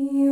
You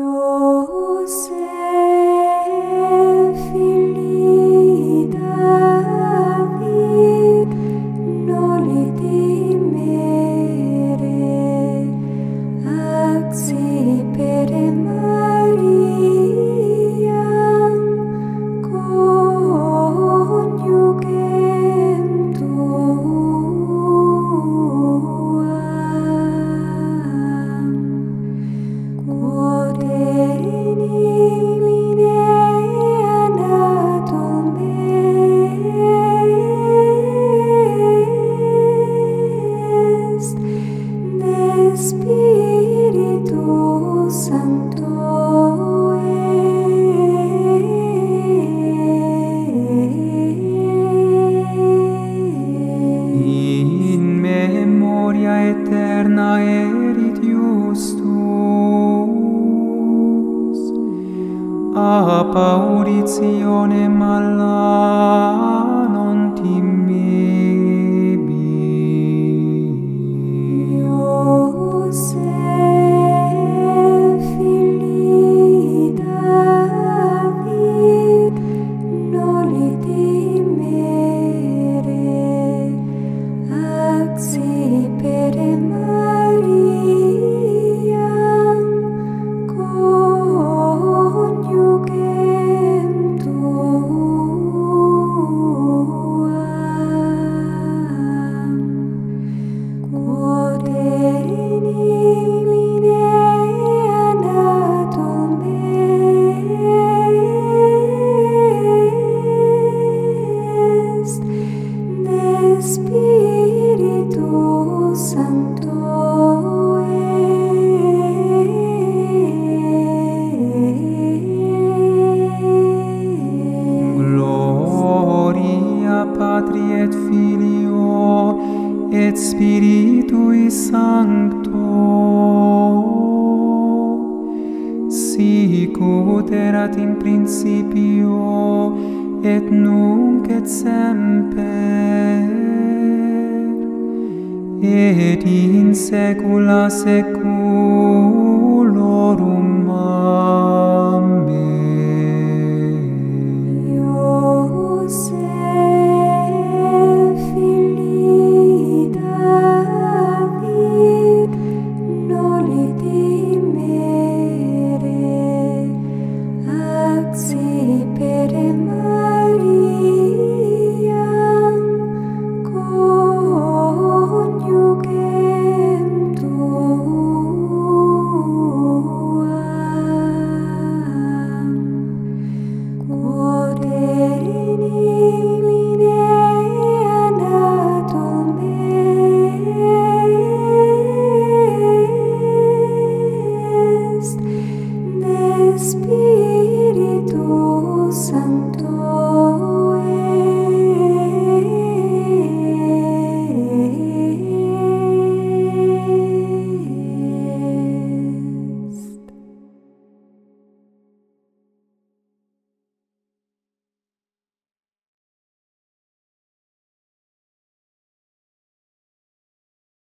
eterna erit justus. A pauritionem alla non tim Spiritui Sancto. Sic ut erat in principio et nunc et semper et in saecula saeculorum. Amen